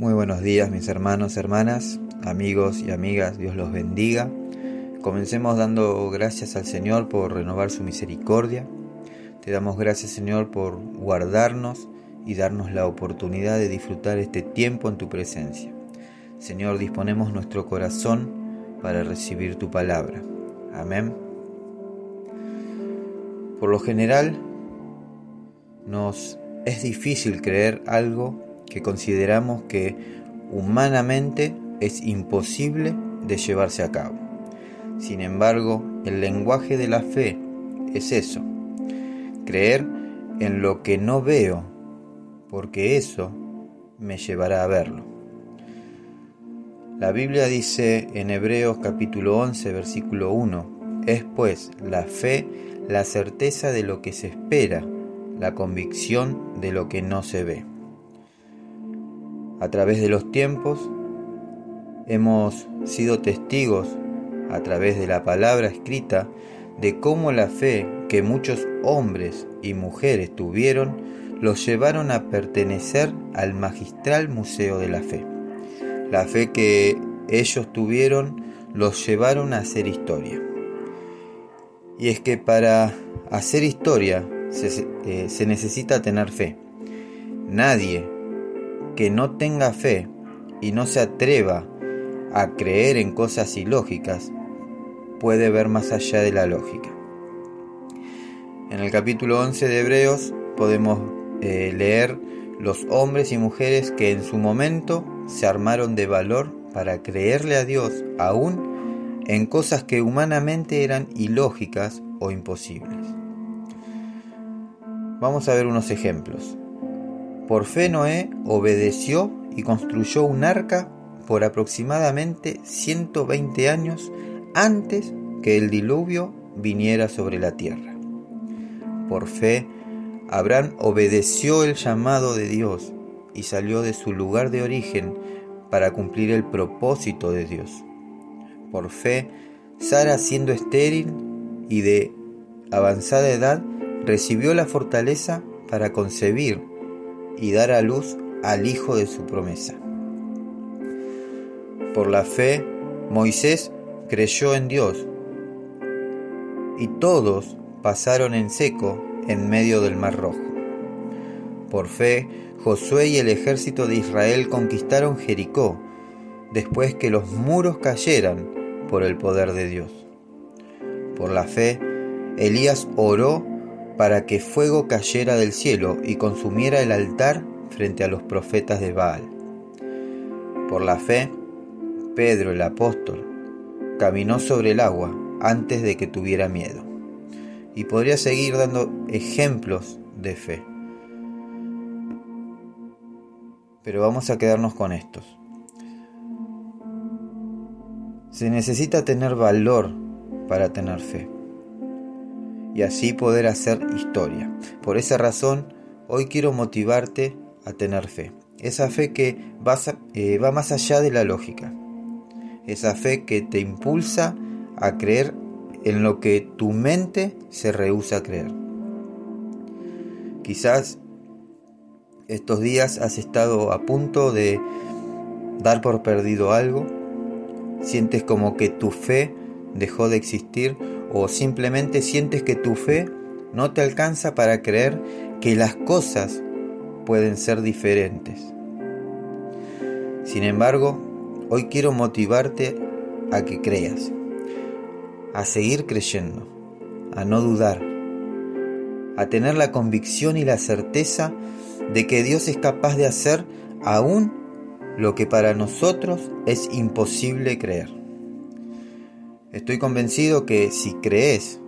Muy buenos días mis hermanos, hermanas, amigos y amigas, Dios los bendiga. Comencemos dando gracias al Señor por renovar su misericordia. Te damos gracias Señor por guardarnos y darnos la oportunidad de disfrutar este tiempo en tu presencia. Señor, disponemos nuestro corazón para recibir tu palabra. Amén. Por lo general, nos es difícil creer algo que consideramos que humanamente es imposible de llevarse a cabo. Sin embargo, el lenguaje de la fe es eso, creer en lo que no veo, porque eso me llevará a verlo. La Biblia dice en Hebreos capítulo 11 versículo 1, es pues la fe la certeza de lo que se espera, la convicción de lo que no se ve a través de los tiempos, hemos sido testigos a través de la palabra escrita de cómo la fe que muchos hombres y mujeres tuvieron los llevaron a pertenecer al magistral museo de la fe. La fe que ellos tuvieron los llevaron a hacer historia. Y es que para hacer historia se, eh, necesita tener fe. Nadie que no tenga fe y no se atreva a creer en cosas ilógicas, puede ver más allá de la lógica. En el capítulo 11 de Hebreos podemos eh, leer los hombres y mujeres que en su momento se armaron de valor para creerle a Dios aún en cosas que humanamente eran ilógicas o imposibles. Vamos a ver unos ejemplos. Por fe Noé obedeció y construyó un arca por aproximadamente 120 años antes que el diluvio viniera sobre la tierra. Por fe, Abraham obedeció el llamado de Dios y salió de su lugar de origen para cumplir el propósito de Dios. Por fe, Sara siendo estéril y de avanzada edad, recibió la fortaleza para concebir y dar a luz al hijo de su promesa. Por la fe, Moisés creyó en Dios y todos pasaron en seco en medio del mar rojo. Por fe, Josué y el ejército de Israel conquistaron Jericó después que los muros cayeran por el poder de Dios. Por la fe, Elías oró para que fuego cayera del cielo y consumiera el altar frente a los profetas de Baal. Por la fe, Pedro el apóstol caminó sobre el agua antes de que tuviera miedo. Y podría seguir dando ejemplos de fe. Pero vamos a quedarnos con estos. Se necesita tener valor para tener fe y así poder hacer historia. Por esa razón, hoy quiero motivarte a tener fe. Esa fe que eh, va más allá de la lógica. Esa fe que te impulsa a creer en lo que tu mente se rehúsa a creer. Quizás estos días has estado a punto de dar por perdido algo, sientes como que tu fe dejó de existir o simplemente sientes que tu fe no te alcanza para creer que las cosas pueden ser diferentes. Sin embargo, hoy quiero motivarte a que creas, a seguir creyendo, a no dudar, a tener la convicción y la certeza de que Dios es capaz de hacer aún lo que para nosotros es imposible creer. Estoy convencido que si crees,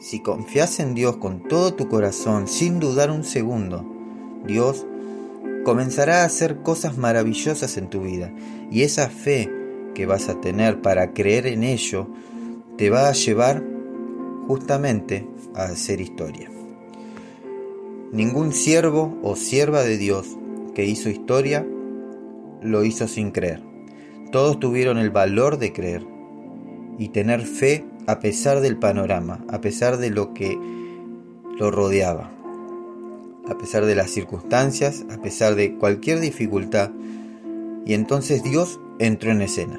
si confías en Dios con todo tu corazón, sin dudar un segundo, Dios comenzará a hacer cosas maravillosas en tu vida. Y esa fe que vas a tener para creer en ello te va a llevar justamente a hacer historia. Ningún siervo o sierva de Dios que hizo historia lo hizo sin creer. Todos tuvieron el valor de creer y tener fe a pesar del panorama, a pesar de lo que lo rodeaba, a pesar de las circunstancias, a pesar de cualquier dificultad, Y entonces Dios entró en escena.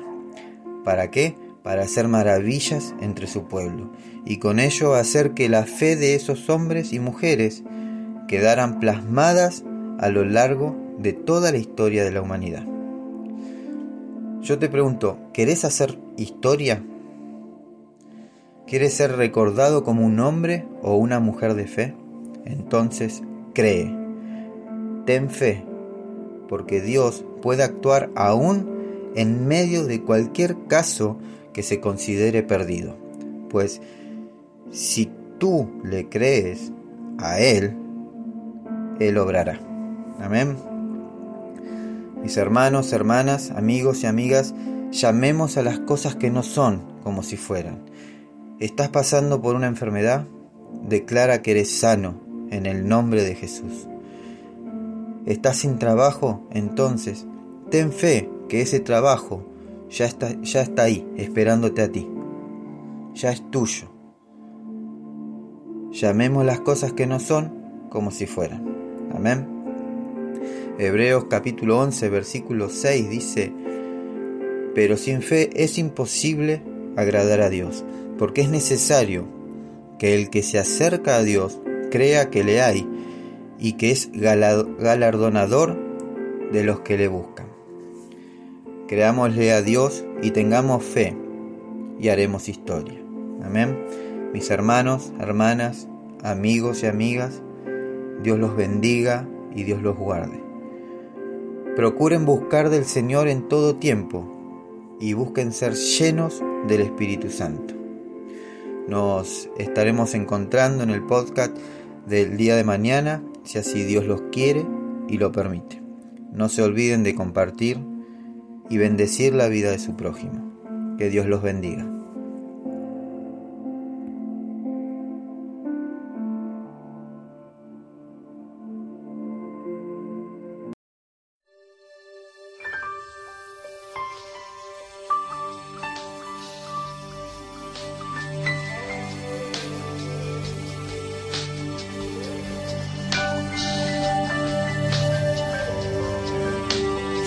¿Para qué? Para hacer maravillas entre su pueblo y con ello hacer que la fe de esos hombres y mujeres quedaran plasmadas a lo largo de toda la historia de la humanidad. Yo te pregunto, ¿querés hacer historia? ¿Quieres ser recordado como un hombre o una mujer de fe? Entonces, cree. Ten fe, porque Dios puede actuar aún en medio de cualquier caso que se considere perdido. Pues si tú le crees a Él, Él obrará. Amén. Mis hermanos, hermanas, amigos y amigas, llamemos a las cosas que no son como si fueran. ¿Estás pasando por una enfermedad? Declara que eres sano en el nombre de Jesús. ¿Estás sin trabajo? Entonces, ten fe que ese trabajo ya está, ya está ahí, esperándote a ti. Ya es tuyo. Llamemos las cosas que no son como si fueran. Amén. Hebreos capítulo 11, versículo 6 dice, pero sin fe es imposible agradar a Dios, porque es necesario que el que se acerca a Dios crea que le hay y que es galardonador de los que le buscan. Creámosle a Dios y tengamos fe y haremos historia. Amén. Mis hermanos, hermanas, amigos y amigas, Dios los bendiga y Dios los guarde. Procuren buscar del Señor en todo tiempo y busquen ser llenos del Espíritu Santo. Nos estaremos encontrando en el podcast del día de mañana, si así Dios los quiere y lo permite. No se olviden de compartir y bendecir la vida de su prójimo. Que Dios los bendiga.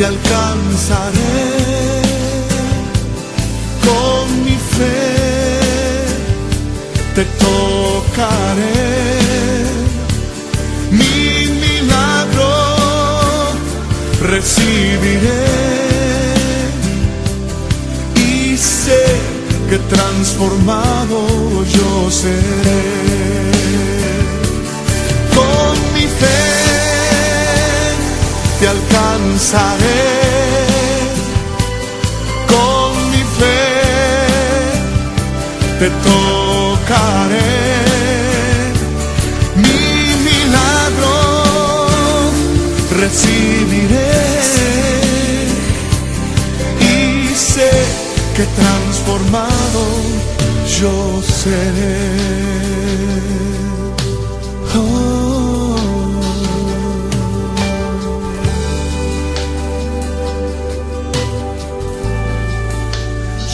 Te alcanzaré con mi fe, te tocaré. Mi milagro recibiré y sé que transformado yo seré. Te alcanzaré. Con mi fe te tocaré. Mi milagro recibiré. Y sé que transformado yo seré. Oh.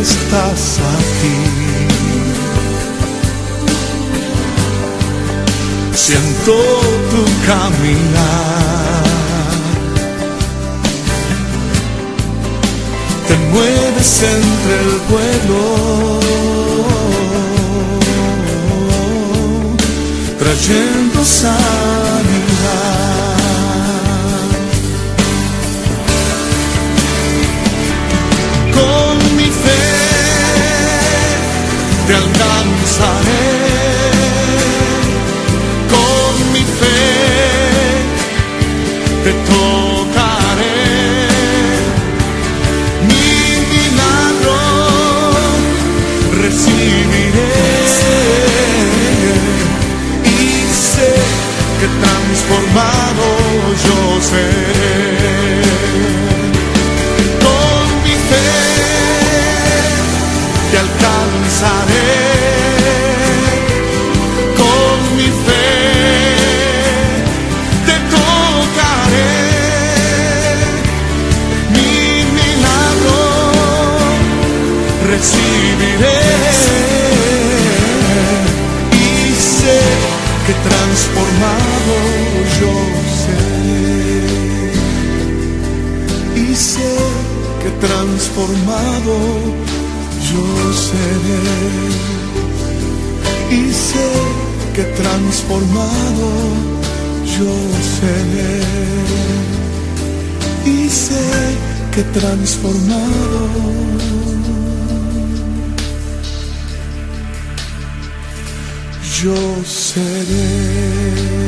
estás aquí. Siento tu caminar. Te mueves entre el vuelo. Trayendo sanidad. Transformado yo seré. Y sé que transformado yo seré. Y sé que transformado. Yo seré.